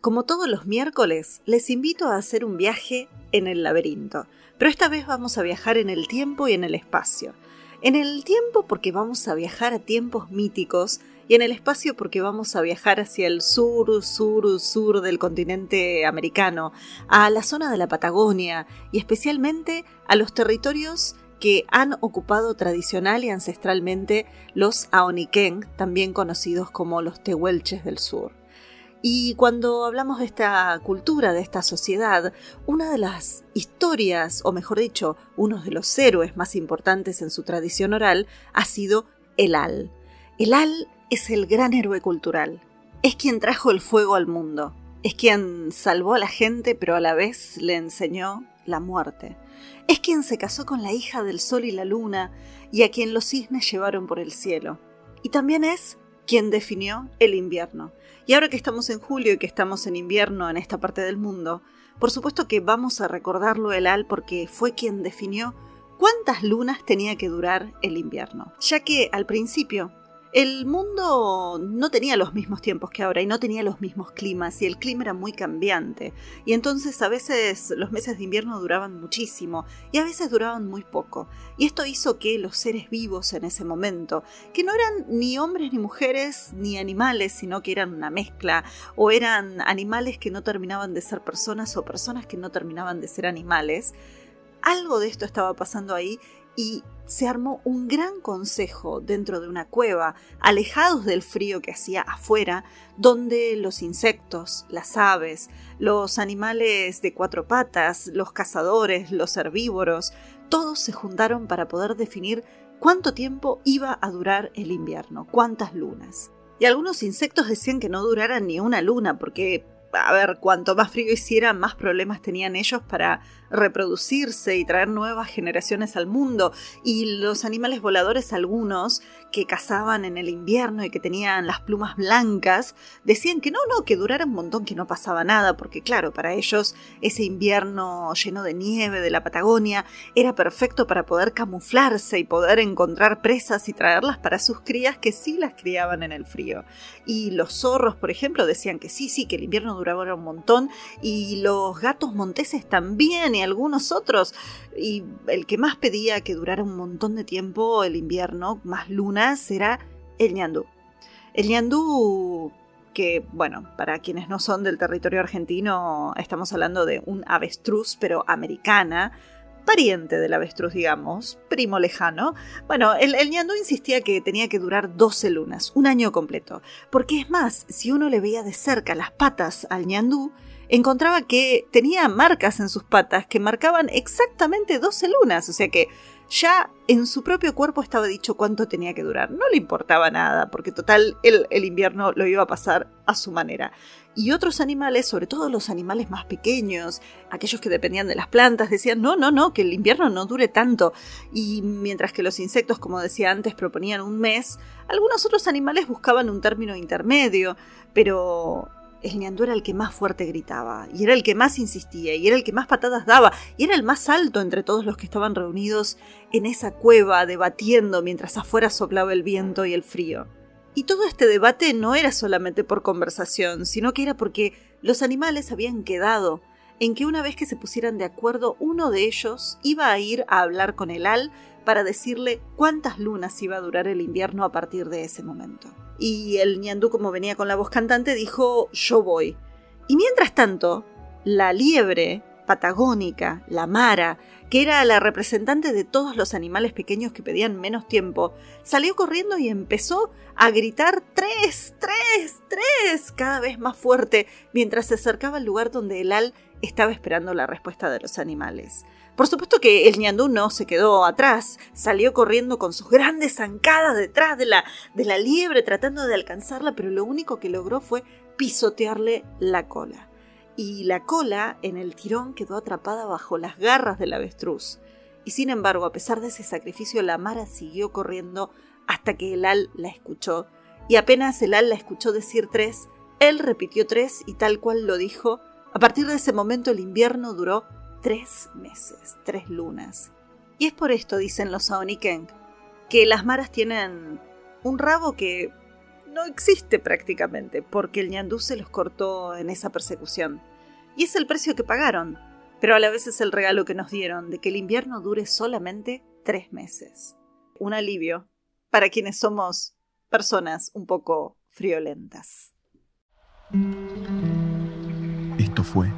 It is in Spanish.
Como todos los miércoles, les invito a hacer un viaje en el laberinto, pero esta vez vamos a viajar en el tiempo y en el espacio. En el tiempo porque vamos a viajar a tiempos míticos y en el espacio porque vamos a viajar hacia el sur, sur, sur del continente americano, a la zona de la Patagonia y especialmente a los territorios que han ocupado tradicional y ancestralmente los Aoniken, también conocidos como los Tehuelches del Sur. Y cuando hablamos de esta cultura, de esta sociedad, una de las historias, o mejor dicho, uno de los héroes más importantes en su tradición oral, ha sido el Al. El Al es el gran héroe cultural. Es quien trajo el fuego al mundo. Es quien salvó a la gente, pero a la vez le enseñó la muerte. Es quien se casó con la hija del sol y la luna y a quien los cisnes llevaron por el cielo. Y también es quien definió el invierno. Y ahora que estamos en julio y que estamos en invierno en esta parte del mundo, por supuesto que vamos a recordarlo el Al porque fue quien definió cuántas lunas tenía que durar el invierno. Ya que al principio el mundo no tenía los mismos tiempos que ahora y no tenía los mismos climas y el clima era muy cambiante. Y entonces a veces los meses de invierno duraban muchísimo y a veces duraban muy poco. Y esto hizo que los seres vivos en ese momento, que no eran ni hombres ni mujeres ni animales, sino que eran una mezcla, o eran animales que no terminaban de ser personas o personas que no terminaban de ser animales, algo de esto estaba pasando ahí y se armó un gran consejo dentro de una cueva, alejados del frío que hacía afuera, donde los insectos, las aves, los animales de cuatro patas, los cazadores, los herbívoros, todos se juntaron para poder definir cuánto tiempo iba a durar el invierno, cuántas lunas. Y algunos insectos decían que no duraran ni una luna, porque a ver, cuanto más frío hiciera, más problemas tenían ellos para reproducirse y traer nuevas generaciones al mundo. Y los animales voladores, algunos que cazaban en el invierno y que tenían las plumas blancas, decían que no, no, que durara un montón, que no pasaba nada, porque claro, para ellos ese invierno lleno de nieve de la Patagonia era perfecto para poder camuflarse y poder encontrar presas y traerlas para sus crías que sí las criaban en el frío. Y los zorros, por ejemplo, decían que sí, sí, que el invierno duraba un montón, y los gatos monteses también, y algunos otros. Y el que más pedía que durara un montón de tiempo el invierno, más lunas, era el ñandú. El ñandú que, bueno, para quienes no son del territorio argentino, estamos hablando de un avestruz, pero americana, pariente del avestruz, digamos, primo lejano. Bueno, el, el ñandú insistía que tenía que durar 12 lunas, un año completo. Porque es más, si uno le veía de cerca las patas al ñandú, encontraba que tenía marcas en sus patas que marcaban exactamente 12 lunas, o sea que ya en su propio cuerpo estaba dicho cuánto tenía que durar. No le importaba nada, porque total el, invierno lo iba a pasar a su manera. Y otros animales, sobre todo los animales más pequeños, aquellos que dependían de las plantas, decían, no, no, no, que el invierno no dure tanto. Y mientras que los insectos, como decía antes, proponían un mes, algunos otros animales buscaban un término intermedio, pero el ñandú era el que más fuerte gritaba, y era el que más insistía, y era el que más patadas daba, y era el más alto entre todos los que estaban reunidos en esa cueva debatiendo mientras afuera soplaba el viento y el frío. Y todo este debate no era solamente por conversación, sino que era porque los animales habían quedado en que una vez que se pusieran de acuerdo, uno de ellos iba a ir a hablar con el Al para decirle cuántas lunas iba a durar el invierno a partir de ese momento. Y el ñandú, como venía con la voz cantante, dijo yo voy. Y mientras tanto, la liebre patagónica, la mara, que era la representante de todos los animales pequeños que pedían menos tiempo, salió corriendo y empezó a gritar tres, tres, tres, cada vez más fuerte, mientras se acercaba al lugar donde el al estaba esperando la respuesta de los animales. Por supuesto que el ñandú no se quedó atrás, salió corriendo con sus grandes zancadas detrás de la, de la liebre tratando de alcanzarla, pero lo único que logró fue pisotearle la cola. Y la cola en el tirón quedó atrapada bajo las garras del avestruz. Y sin embargo, a pesar de ese sacrificio, la Mara siguió corriendo hasta que el Al la escuchó. Y apenas el Al la escuchó decir tres, él repitió tres y tal cual lo dijo, a partir de ese momento el invierno duró tres meses, tres lunas. Y es por esto, dicen los Aoniken, que las maras tienen un rabo que no existe prácticamente, porque el ñandú se los cortó en esa persecución. Y es el precio que pagaron, pero a la vez es el regalo que nos dieron de que el invierno dure solamente tres meses. Un alivio para quienes somos personas un poco friolentas. Esto fue